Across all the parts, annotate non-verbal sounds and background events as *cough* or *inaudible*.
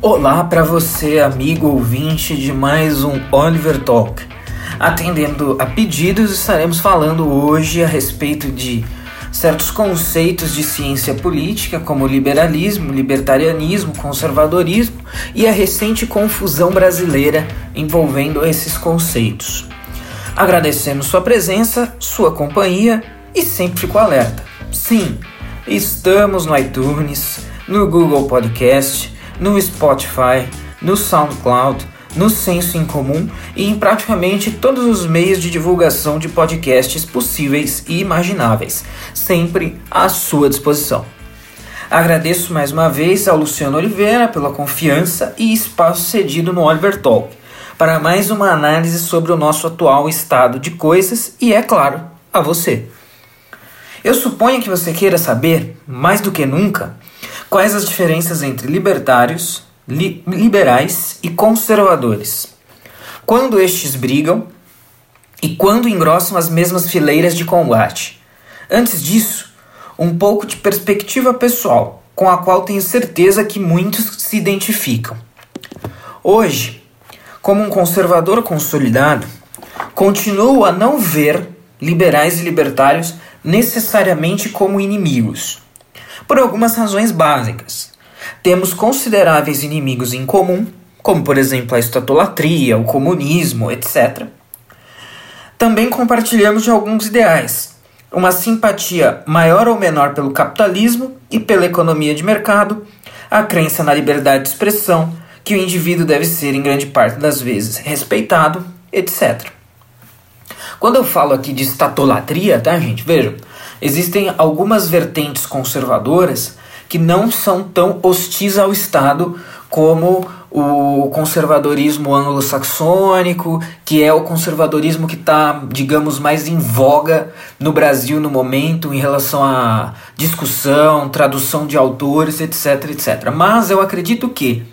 Olá para você, amigo ouvinte de mais um Oliver Talk. Atendendo a pedidos, estaremos falando hoje a respeito de certos conceitos de ciência política, como liberalismo, libertarianismo, conservadorismo e a recente confusão brasileira envolvendo esses conceitos. Agradecemos sua presença, sua companhia e sempre fico alerta. Sim, estamos no iTunes, no Google Podcast no Spotify, no SoundCloud, no Senso em Comum e em praticamente todos os meios de divulgação de podcasts possíveis e imagináveis, sempre à sua disposição. Agradeço mais uma vez ao Luciano Oliveira pela confiança e espaço cedido no Oliver Talk para mais uma análise sobre o nosso atual estado de coisas e, é claro, a você. Eu suponho que você queira saber, mais do que nunca, Quais as diferenças entre libertários, li liberais e conservadores? Quando estes brigam e quando engrossam as mesmas fileiras de combate? Antes disso, um pouco de perspectiva pessoal, com a qual tenho certeza que muitos se identificam. Hoje, como um conservador consolidado, continuo a não ver liberais e libertários necessariamente como inimigos por algumas razões básicas. Temos consideráveis inimigos em comum, como por exemplo a estatolatria, o comunismo, etc. Também compartilhamos de alguns ideais, uma simpatia maior ou menor pelo capitalismo e pela economia de mercado, a crença na liberdade de expressão, que o indivíduo deve ser em grande parte das vezes respeitado, etc. Quando eu falo aqui de estatolatria, tá, gente? Vejam, existem algumas vertentes conservadoras que não são tão hostis ao Estado como o conservadorismo anglo-saxônico, que é o conservadorismo que está, digamos, mais em voga no Brasil no momento em relação à discussão, tradução de autores, etc, etc. Mas eu acredito que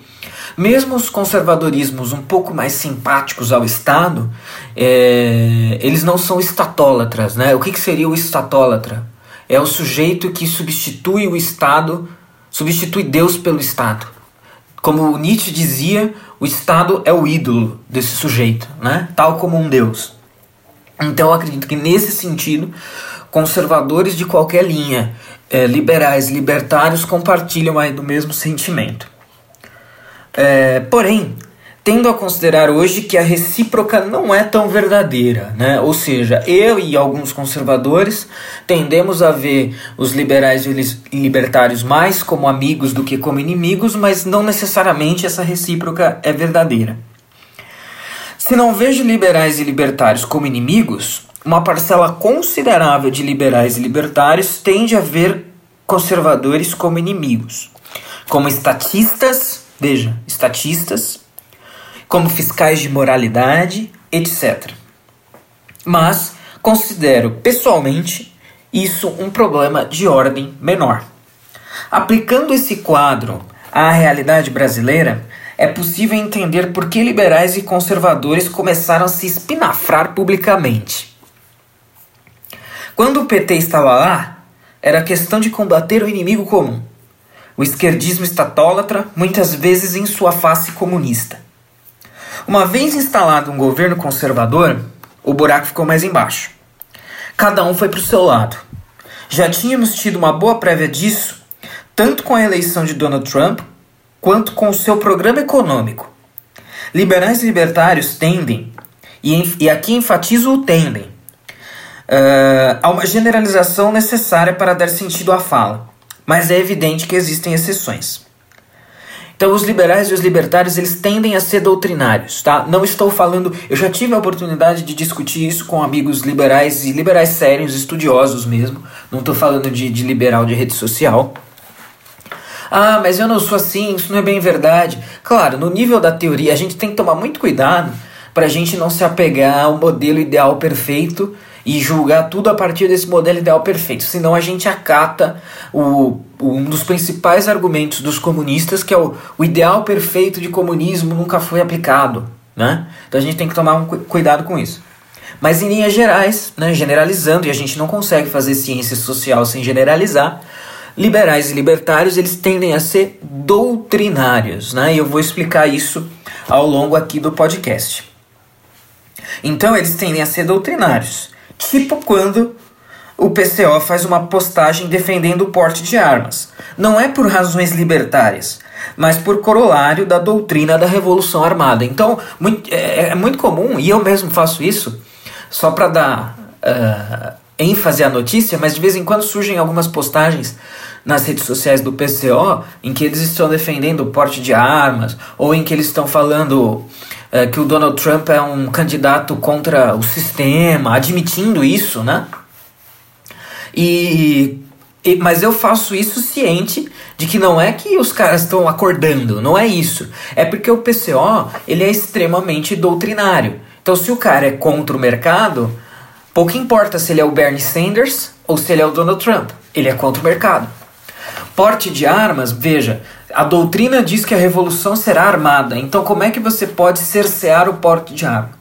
mesmo os conservadorismos um pouco mais simpáticos ao Estado, é, eles não são estatólatras. Né? O que, que seria o estatólatra? É o sujeito que substitui o Estado, substitui Deus pelo Estado. Como Nietzsche dizia, o Estado é o ídolo desse sujeito, né? tal como um Deus. Então eu acredito que nesse sentido, conservadores de qualquer linha, é, liberais, libertários, compartilham aí do mesmo sentimento. É, porém, tendo a considerar hoje que a recíproca não é tão verdadeira, né? Ou seja, eu e alguns conservadores tendemos a ver os liberais e libertários mais como amigos do que como inimigos, mas não necessariamente essa recíproca é verdadeira. Se não vejo liberais e libertários como inimigos, uma parcela considerável de liberais e libertários tende a ver conservadores como inimigos, como estatistas Veja, estatistas, como fiscais de moralidade, etc. Mas considero pessoalmente isso um problema de ordem menor. Aplicando esse quadro à realidade brasileira, é possível entender por que liberais e conservadores começaram a se espinafrar publicamente. Quando o PT estava lá, era questão de combater o inimigo comum o esquerdismo estatólatra, muitas vezes em sua face comunista. Uma vez instalado um governo conservador, o buraco ficou mais embaixo. Cada um foi para o seu lado. Já tínhamos tido uma boa prévia disso, tanto com a eleição de Donald Trump, quanto com o seu programa econômico. Liberais e libertários tendem, e, e aqui enfatizo o tendem, uh, a uma generalização necessária para dar sentido à fala mas é evidente que existem exceções. Então, os liberais e os libertários eles tendem a ser doutrinários, tá? Não estou falando. Eu já tive a oportunidade de discutir isso com amigos liberais e liberais sérios, estudiosos mesmo. Não estou falando de, de liberal de rede social. Ah, mas eu não sou assim, isso não é bem verdade. Claro, no nível da teoria, a gente tem que tomar muito cuidado para a gente não se apegar ao modelo ideal perfeito e julgar tudo a partir desse modelo ideal perfeito. Senão a gente acata o, um dos principais argumentos dos comunistas, que é o, o ideal perfeito de comunismo nunca foi aplicado. Né? Então a gente tem que tomar um cuidado com isso. Mas em linhas gerais, né, generalizando, e a gente não consegue fazer ciência social sem generalizar, liberais e libertários eles tendem a ser doutrinários, né? E eu vou explicar isso ao longo aqui do podcast. Então eles tendem a ser doutrinários, tipo quando o PCO faz uma postagem defendendo o porte de armas. Não é por razões libertárias, mas por corolário da doutrina da Revolução Armada. Então muito, é, é, muito comum, e eu mesmo faço isso, só para dar uh, ênfase à notícia, mas de vez em quando surgem algumas postagens nas redes sociais do PCO em que eles estão defendendo o porte de armas, ou em que eles estão falando uh, que o Donald Trump é um candidato contra o sistema, admitindo isso, né? E, e, mas eu faço isso ciente de que não é que os caras estão acordando, não é isso. É porque o PCO ele é extremamente doutrinário. Então, se o cara é contra o mercado, pouco importa se ele é o Bernie Sanders ou se ele é o Donald Trump. Ele é contra o mercado. Porte de armas, veja, a doutrina diz que a revolução será armada. Então, como é que você pode cercear o porte de arma?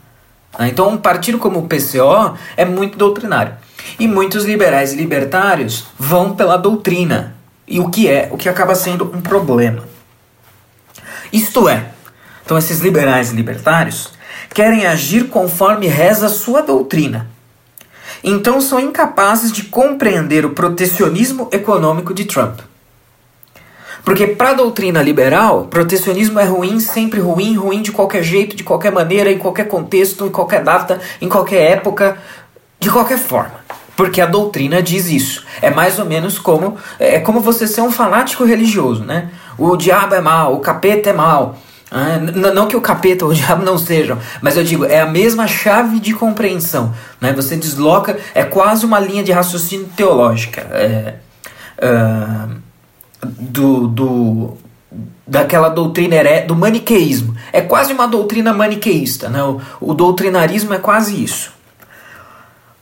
Ah, então, um partido como o PCO é muito doutrinário. E muitos liberais e libertários vão pela doutrina. E o que é? O que acaba sendo um problema. Isto é, então esses liberais e libertários querem agir conforme reza sua doutrina. Então são incapazes de compreender o protecionismo econômico de Trump. Porque para a doutrina liberal, protecionismo é ruim, sempre ruim, ruim de qualquer jeito, de qualquer maneira, em qualquer contexto, em qualquer data, em qualquer época, de qualquer forma. Porque a doutrina diz isso. É mais ou menos como é como você ser um fanático religioso, né? O diabo é mal, o capeta é mal. Ah, não que o capeta ou o *laughs* diabo não sejam, mas eu digo, é a mesma chave de compreensão. Né? Você desloca, é quase uma linha de raciocínio teológica. É, uh, do, do, daquela doutrina do maniqueísmo. É quase uma doutrina maniqueísta. Né? O, o doutrinarismo é quase isso.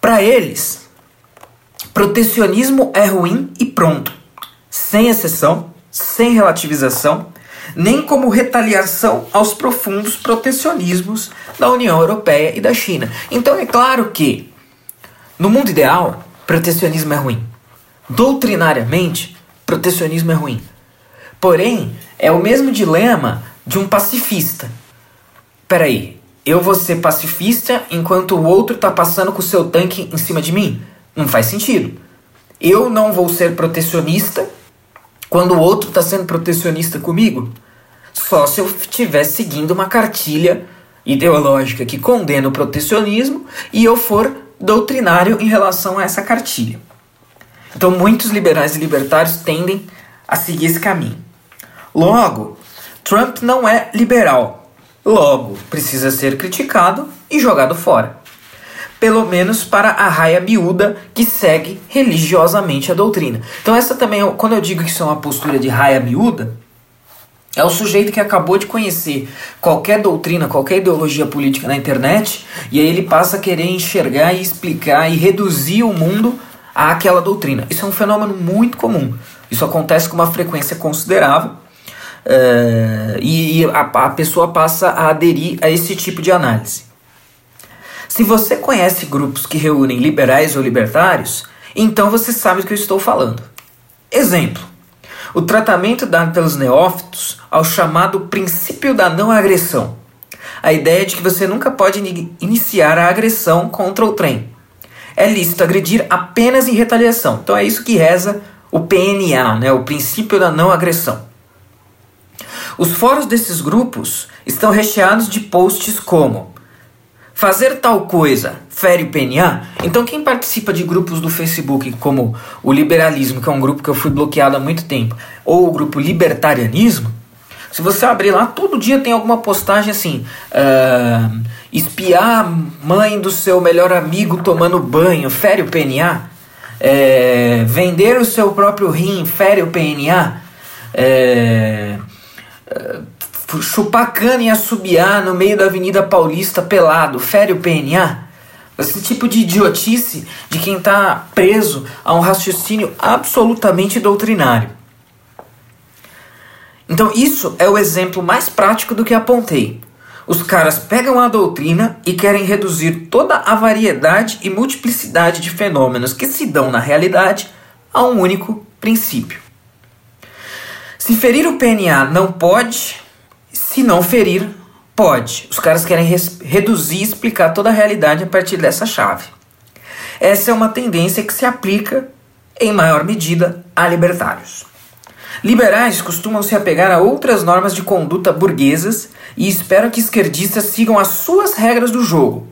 Para eles, protecionismo é ruim e pronto. Sem exceção, sem relativização nem como retaliação aos profundos protecionismos da União Europeia e da China. Então é claro que, no mundo ideal, protecionismo é ruim. Doutrinariamente, protecionismo é ruim. Porém, é o mesmo dilema de um pacifista. Peraí, eu vou ser pacifista enquanto o outro está passando com o seu tanque em cima de mim? Não faz sentido. Eu não vou ser protecionista quando o outro está sendo protecionista comigo? Só se eu estiver seguindo uma cartilha ideológica que condena o protecionismo e eu for doutrinário em relação a essa cartilha. Então, muitos liberais e libertários tendem a seguir esse caminho. Logo, Trump não é liberal. Logo, precisa ser criticado e jogado fora pelo menos para a raia miúda que segue religiosamente a doutrina. Então essa também, quando eu digo que isso é uma postura de raia miúda, é o sujeito que acabou de conhecer qualquer doutrina, qualquer ideologia política na internet, e aí ele passa a querer enxergar e explicar e reduzir o mundo àquela doutrina. Isso é um fenômeno muito comum. Isso acontece com uma frequência considerável. Uh, e, a, a pessoa passa a aderir a esse tipo de análise. Se você conhece grupos que reúnem liberais ou libertários, então você sabe do que eu estou falando. Exemplo: o tratamento dado pelos neófitos ao chamado princípio da não agressão. A ideia de que você nunca pode iniciar a agressão contra o trem. É lícito agredir apenas em retaliação. Então é isso que reza o PNA, né, o princípio da não agressão. Os fóruns desses grupos estão recheados de posts como fazer tal coisa fere o PNA? Então quem participa de grupos do Facebook como o Liberalismo, que é um grupo que eu fui bloqueado há muito tempo, ou o grupo Libertarianismo, se você abrir lá, todo dia tem alguma postagem assim: uh, espiar a mãe do seu melhor amigo tomando banho, fere o PNA? É, vender o seu próprio rim, fere o PNA? É, chupar cana e assobiar no meio da Avenida Paulista pelado, fere o PNA? Esse tipo de idiotice de quem está preso a um raciocínio absolutamente doutrinário. Então, isso é o exemplo mais prático do que apontei. Os caras pegam a doutrina e querem reduzir toda a variedade e multiplicidade de fenômenos que se dão na realidade a um único princípio. Se ferir o PNA não pode, se não ferir, pode. Os caras querem reduzir e explicar toda a realidade a partir dessa chave. Essa é uma tendência que se aplica, em maior medida, a libertários. Liberais costumam se apegar a outras normas de conduta burguesas e esperam que esquerdistas sigam as suas regras do jogo.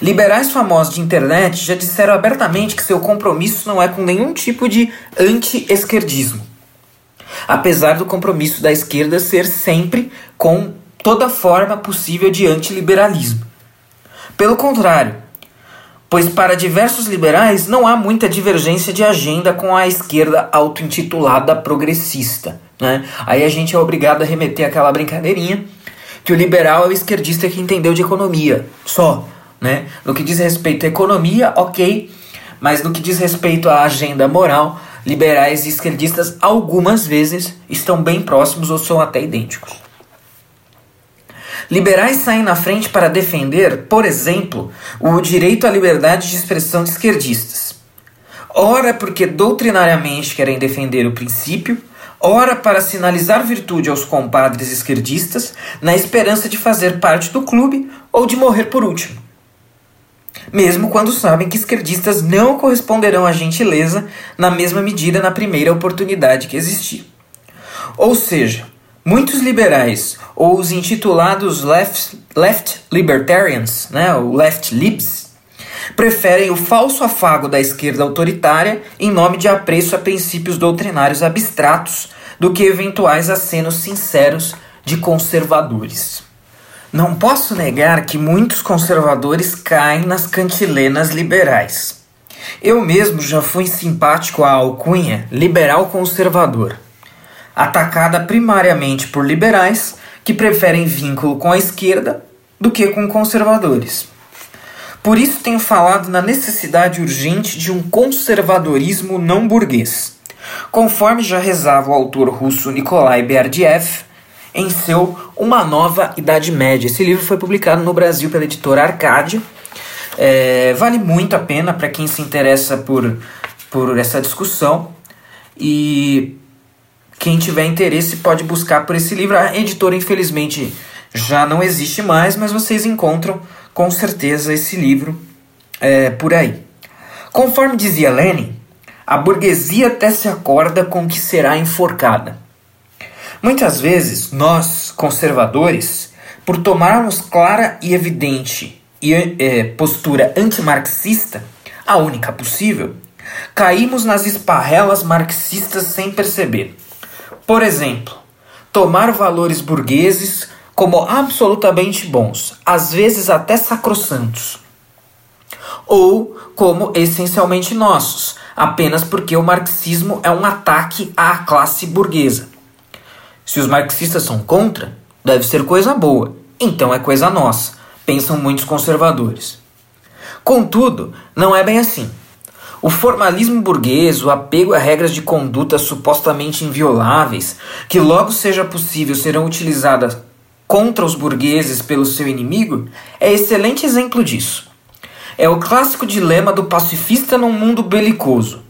Liberais famosos de internet já disseram abertamente que seu compromisso não é com nenhum tipo de anti-esquerdismo apesar do compromisso da esquerda ser sempre com toda forma possível de antiliberalismo. Pelo contrário, pois para diversos liberais não há muita divergência de agenda com a esquerda auto-intitulada progressista. Né? Aí a gente é obrigado a remeter aquela brincadeirinha que o liberal é o esquerdista que entendeu de economia, só. Né? No que diz respeito à economia, ok, mas no que diz respeito à agenda moral, liberais e esquerdistas algumas vezes estão bem próximos ou são até idênticos. Liberais saem na frente para defender, por exemplo, o direito à liberdade de expressão de esquerdistas. Ora porque doutrinariamente querem defender o princípio, ora para sinalizar virtude aos compadres esquerdistas, na esperança de fazer parte do clube ou de morrer por último mesmo quando sabem que esquerdistas não corresponderão à gentileza na mesma medida na primeira oportunidade que existir. Ou seja, muitos liberais, ou os intitulados left, left libertarians, né, ou left libs, preferem o falso afago da esquerda autoritária em nome de apreço a princípios doutrinários abstratos do que eventuais acenos sinceros de conservadores. Não posso negar que muitos conservadores caem nas cantilenas liberais. Eu mesmo já fui simpático à alcunha liberal conservador, atacada primariamente por liberais que preferem vínculo com a esquerda do que com conservadores. Por isso tenho falado na necessidade urgente de um conservadorismo não burguês, conforme já rezava o autor russo Nikolai Berdiev em seu Uma Nova Idade Média. Esse livro foi publicado no Brasil pela editora Arcádia. É, vale muito a pena para quem se interessa por, por essa discussão. E quem tiver interesse pode buscar por esse livro. A editora, infelizmente, já não existe mais, mas vocês encontram com certeza esse livro é, por aí. Conforme dizia Lenin, a burguesia até se acorda com que será enforcada. Muitas vezes, nós, conservadores, por tomarmos clara e evidente e, é, postura antimarxista, a única possível, caímos nas esparrelas marxistas sem perceber. Por exemplo, tomar valores burgueses como absolutamente bons, às vezes até sacrossantos, ou como essencialmente nossos, apenas porque o marxismo é um ataque à classe burguesa. Se os marxistas são contra, deve ser coisa boa, então é coisa nossa, pensam muitos conservadores. Contudo, não é bem assim. O formalismo burguês, o apego a regras de conduta supostamente invioláveis, que logo seja possível serão utilizadas contra os burgueses pelo seu inimigo, é excelente exemplo disso. É o clássico dilema do pacifista num mundo belicoso.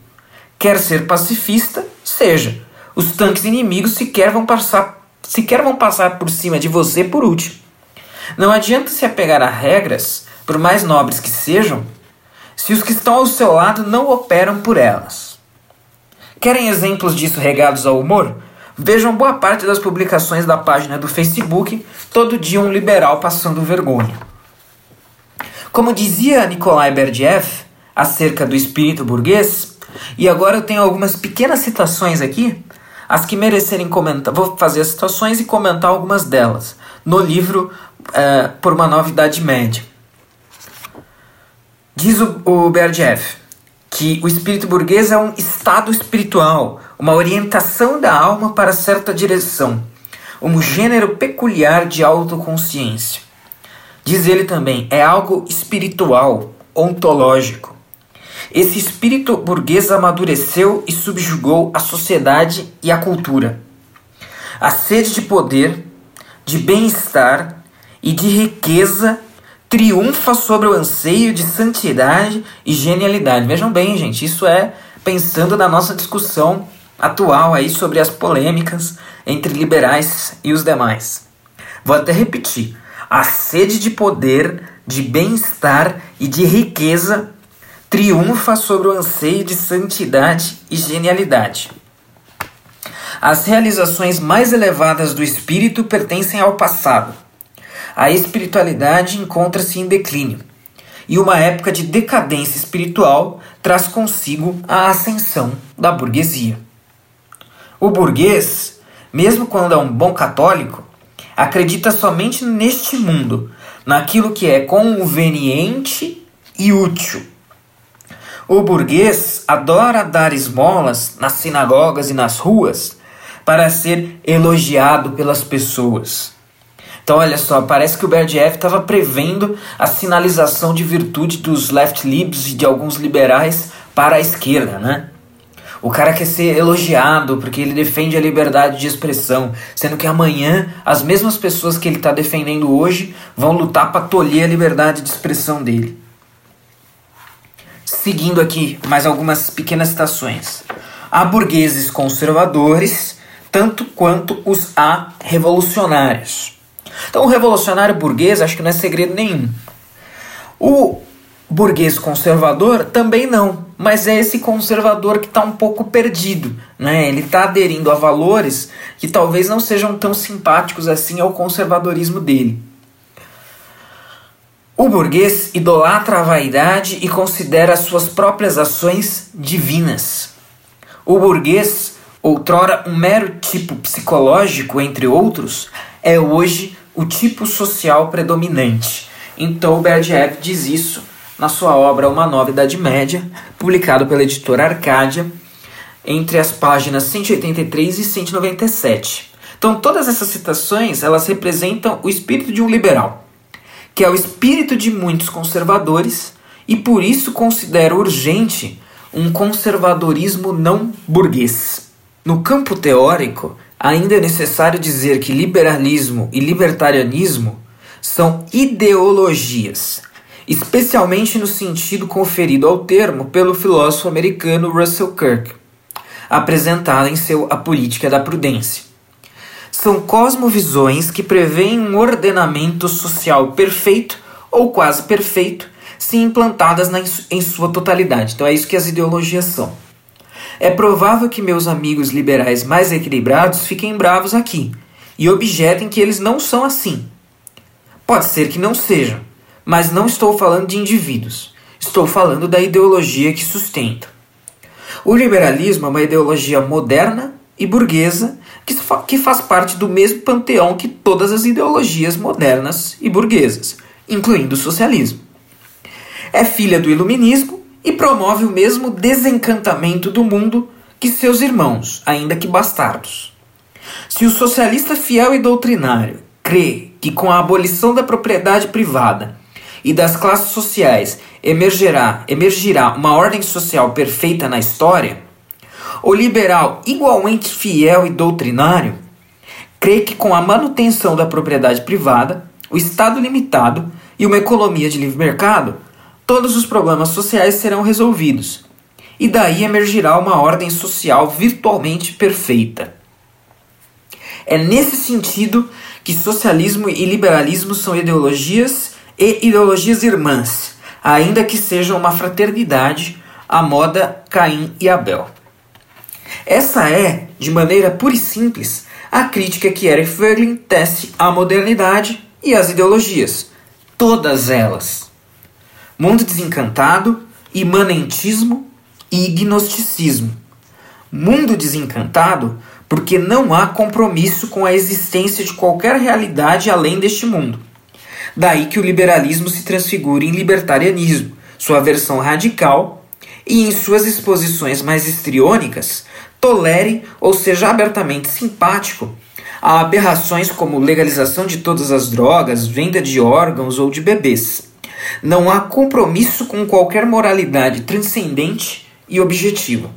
Quer ser pacifista? Seja os tanques inimigos sequer vão passar, sequer vão passar por cima de você por último. Não adianta se apegar a regras, por mais nobres que sejam, se os que estão ao seu lado não operam por elas. Querem exemplos disso regados ao humor? Vejam boa parte das publicações da página do Facebook, todo dia um liberal passando vergonha. Como dizia Nikolai Berdiev acerca do espírito burguês, e agora eu tenho algumas pequenas citações aqui, as que merecerem comentar. Vou fazer as citações e comentar algumas delas no livro é, Por uma Nova Idade Média. Diz o, o que o espírito burguês é um estado espiritual, uma orientação da alma para certa direção, um gênero peculiar de autoconsciência. Diz ele também, é algo espiritual, ontológico esse espírito burguês amadureceu e subjugou a sociedade e a cultura. A sede de poder, de bem-estar e de riqueza triunfa sobre o anseio de santidade e genialidade. Vejam bem, gente, isso é pensando na nossa discussão atual aí sobre as polêmicas entre liberais e os demais. Vou até repetir: a sede de poder, de bem-estar e de riqueza triunfa sobre o anseio de santidade e genialidade. As realizações mais elevadas do espírito pertencem ao passado. A espiritualidade encontra-se em declínio, e uma época de decadência espiritual traz consigo a ascensão da burguesia. O burguês, mesmo quando é um bom católico, acredita somente neste mundo, naquilo que é conveniente e útil. O burguês adora dar esmolas nas sinagogas e nas ruas para ser elogiado pelas pessoas. Então, olha só, parece que o Berdiev estava prevendo a sinalização de virtude dos left libs e de alguns liberais para a esquerda, né? O cara quer ser elogiado porque ele defende a liberdade de expressão, sendo que amanhã as mesmas pessoas que ele está defendendo hoje vão lutar para tolher a liberdade de expressão dele. Seguindo aqui mais algumas pequenas citações. Há burgueses conservadores, tanto quanto os há revolucionários. Então, o revolucionário burguês, acho que não é segredo nenhum. O burguês conservador também não, mas é esse conservador que está um pouco perdido, né? Ele está aderindo a valores que talvez não sejam tão simpáticos assim ao conservadorismo dele. O burguês idolatra a vaidade e considera as suas próprias ações divinas. O burguês, outrora um mero tipo psicológico, entre outros, é hoje o tipo social predominante. Então o Berdyaev diz isso na sua obra Uma Nova Idade Média, publicado pela editora Arcádia, entre as páginas 183 e 197. Então todas essas citações, elas representam o espírito de um liberal, que é o espírito de muitos conservadores e por isso considera urgente um conservadorismo não burguês. No campo teórico, ainda é necessário dizer que liberalismo e libertarianismo são ideologias, especialmente no sentido conferido ao termo pelo filósofo americano Russell Kirk, apresentado em seu A Política da Prudência. São cosmovisões que prevêem um ordenamento social perfeito ou quase perfeito se implantadas na, em sua totalidade. Então é isso que as ideologias são. É provável que meus amigos liberais mais equilibrados fiquem bravos aqui e objetem que eles não são assim. Pode ser que não sejam, mas não estou falando de indivíduos. Estou falando da ideologia que sustenta. O liberalismo é uma ideologia moderna e burguesa que faz parte do mesmo panteão que todas as ideologias modernas e burguesas, incluindo o socialismo. É filha do iluminismo e promove o mesmo desencantamento do mundo que seus irmãos, ainda que bastardos. Se o socialista fiel e doutrinário crê que com a abolição da propriedade privada e das classes sociais emergerá, emergirá uma ordem social perfeita na história, o liberal igualmente fiel e doutrinário crê que com a manutenção da propriedade privada, o Estado limitado e uma economia de livre mercado, todos os problemas sociais serão resolvidos, e daí emergirá uma ordem social virtualmente perfeita. É nesse sentido que socialismo e liberalismo são ideologias e ideologias irmãs, ainda que sejam uma fraternidade à moda Caim e Abel. Essa é, de maneira pura e simples, a crítica que Eric Fögling tece à modernidade e às ideologias, todas elas. Mundo desencantado, imanentismo e gnosticismo. Mundo desencantado porque não há compromisso com a existência de qualquer realidade além deste mundo. Daí que o liberalismo se transfigura em libertarianismo, sua versão radical, e em suas exposições mais histriônicas, tolere ou seja abertamente simpático a aberrações como legalização de todas as drogas, venda de órgãos ou de bebês. Não há compromisso com qualquer moralidade transcendente e objetiva.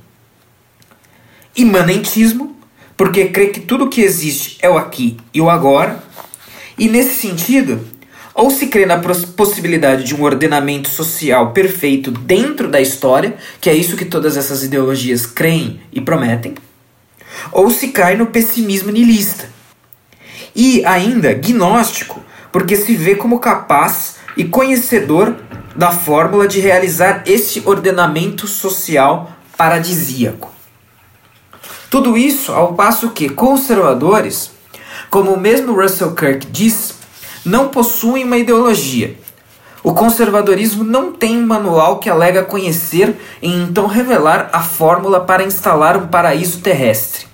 Imanentismo porque crê que tudo que existe é o aqui e o agora, e nesse sentido, Ou se crê na possibilidade de um ordenamento social perfeito dentro da história, que é isso que todas essas ideologias creem e prometem, ou se cai no pessimismo niilista. E ainda gnóstico, porque se vê como capaz e conhecedor da fórmula de realizar esse ordenamento social paradisíaco. Tudo isso ao passo que conservadores, como o mesmo Russell Kirk diz, não possuem uma ideologia. O conservadorismo não tem manual que alega conhecer e então revelar a fórmula para instalar um paraíso terrestre.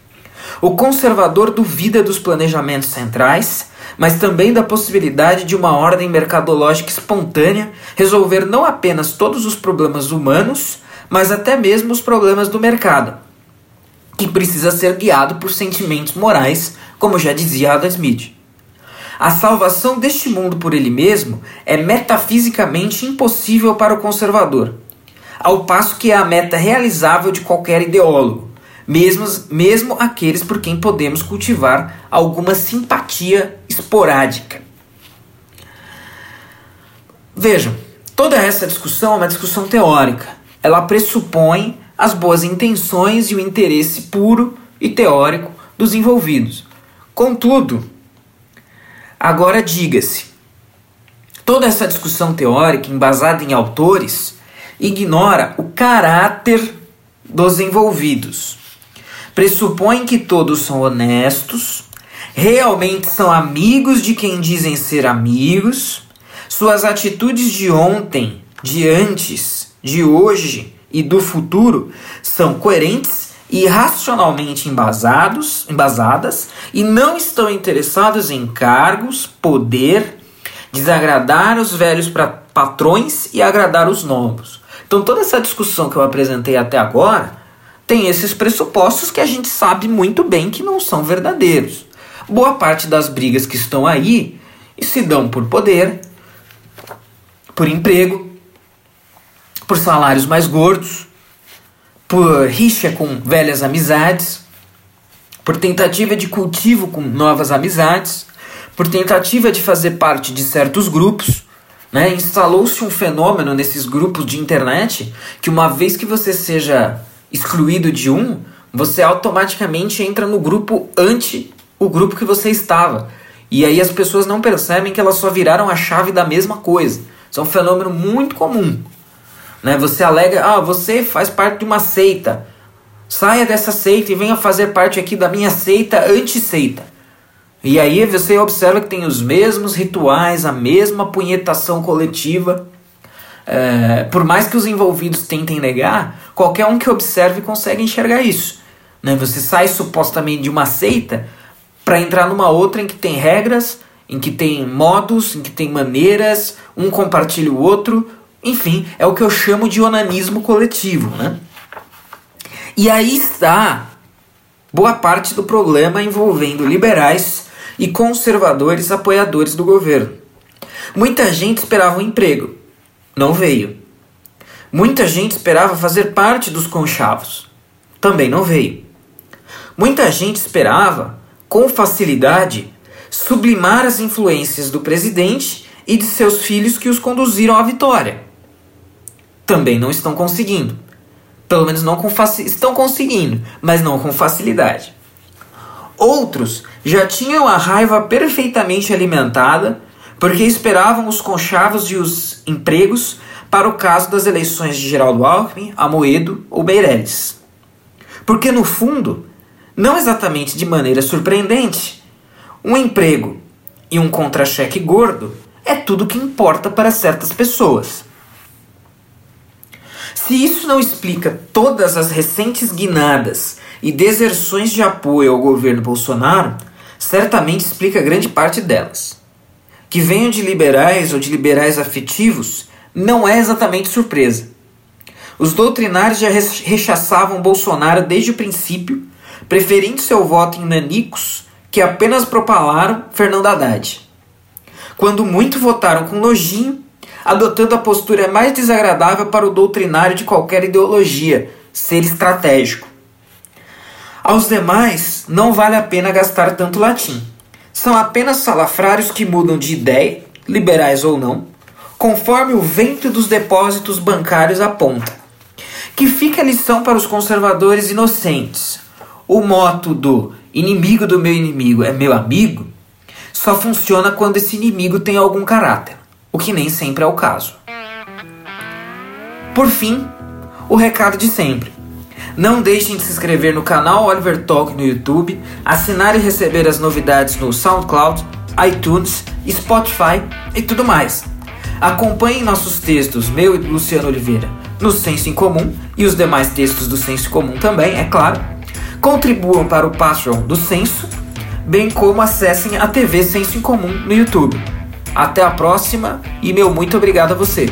O conservador duvida dos planejamentos centrais, mas também da possibilidade de uma ordem mercadológica espontânea resolver não apenas todos os problemas humanos, mas até mesmo os problemas do mercado, que precisa ser guiado por sentimentos morais, como já dizia Adam Smith. A salvação deste mundo por ele mesmo é metafisicamente impossível para o conservador, ao passo que é a meta realizável de qualquer ideólogo, mesmo, mesmo aqueles por quem podemos cultivar alguma simpatia esporádica. Vejam, toda essa discussão é uma discussão teórica. Ela pressupõe as boas intenções e o interesse puro e teórico dos envolvidos. Contudo, Agora diga-se, toda essa discussão teórica embasada em autores ignora o caráter dos envolvidos. Pressupõe que todos são honestos, realmente são amigos de quem dizem ser amigos, suas atitudes de ontem, de antes, de hoje e do futuro são coerentes e racionalmente embasados, embasadas e não estão interessados em cargos, poder, desagradar os velhos patrões e agradar os novos. Então toda essa discussão que eu apresentei até agora tem esses pressupostos que a gente sabe muito bem que não são verdadeiros. Boa parte das brigas que estão aí se dão por poder, por emprego, por salários mais gordos, por rixa com velhas amizades, por tentativa de cultivo com novas amizades, por tentativa de fazer parte de certos grupos. Né? Instalou-se um fenômeno nesses grupos de internet que, uma vez que você seja excluído de um, você automaticamente entra no grupo anti o grupo que você estava. E aí as pessoas não percebem que elas só viraram a chave da mesma coisa. Isso é um fenômeno muito comum. Né? Você alega, ah, você faz parte de uma seita. Saia dessa seita e venha fazer parte aqui da minha seita anti-seita. E aí você observa que tem os mesmos rituais, a mesma punhetação coletiva. É, por mais que os envolvidos tentem negar, qualquer um que observe consegue enxergar isso. Né? Você sai supostamente de uma seita para entrar numa outra em que tem regras, em que tem modos, em que tem maneiras, um compartilha o outro, enfim, é o que eu chamo de onanismo coletivo, né? E aí está boa parte do problema envolvendo liberais e conservadores apoiadores do governo. Muita gente esperava um emprego, não veio. Muita gente esperava fazer parte dos conchavos, também não veio. Muita gente esperava, com facilidade, sublimar as influências do presidente e de seus filhos que os conduziram à vitória também não estão conseguindo. Pelo menos não com estão conseguindo, mas não com facilidade. Outros já tinham a raiva perfeitamente alimentada porque esperavam os conchavos e os empregos para o caso das eleições de Geraldo Alckmin, Amoedo ou Meirelles. Porque no fundo, não exatamente de maneira surpreendente, um emprego e um contra-cheque gordo é tudo que importa para certas pessoas. Se isso não explica todas as recentes guinadas e deserções de apoio ao governo Bolsonaro, certamente explica grande parte delas. Que venham de liberais ou de liberais afetivos não é exatamente surpresa. Os doutrinários já rechaçavam Bolsonaro desde o princípio, preferindo seu voto em nanicos que apenas propalaram Fernando Haddad. Quando muito votaram com nojinho adotando a postura mais desagradável para o doutrinário de qualquer ideologia, ser estratégico. Aos demais, não vale a pena gastar tanto latim. São apenas salafrários que mudam de ideia, liberais ou não, conforme o vento dos depósitos bancários aponta. Que fica a lição para os conservadores inocentes. O moto do inimigo do meu inimigo é meu amigo só funciona quando esse inimigo tem algum caráter, que nem sempre é o caso. Por fim, o recado de sempre. Não deixem de se inscrever no canal Oliver Talk no YouTube, assinar e receber as novidades no SoundCloud, iTunes, Spotify e tudo mais. Acompanhem nossos textos, meu e do Luciano Oliveira, no Senso em Comum e os demais textos do Senso Comum também, é claro. Contribuam para o Patreon do Senso, bem como acessem a TV Senso em Comum no YouTube. Até a próxima e meu muito obrigado a você.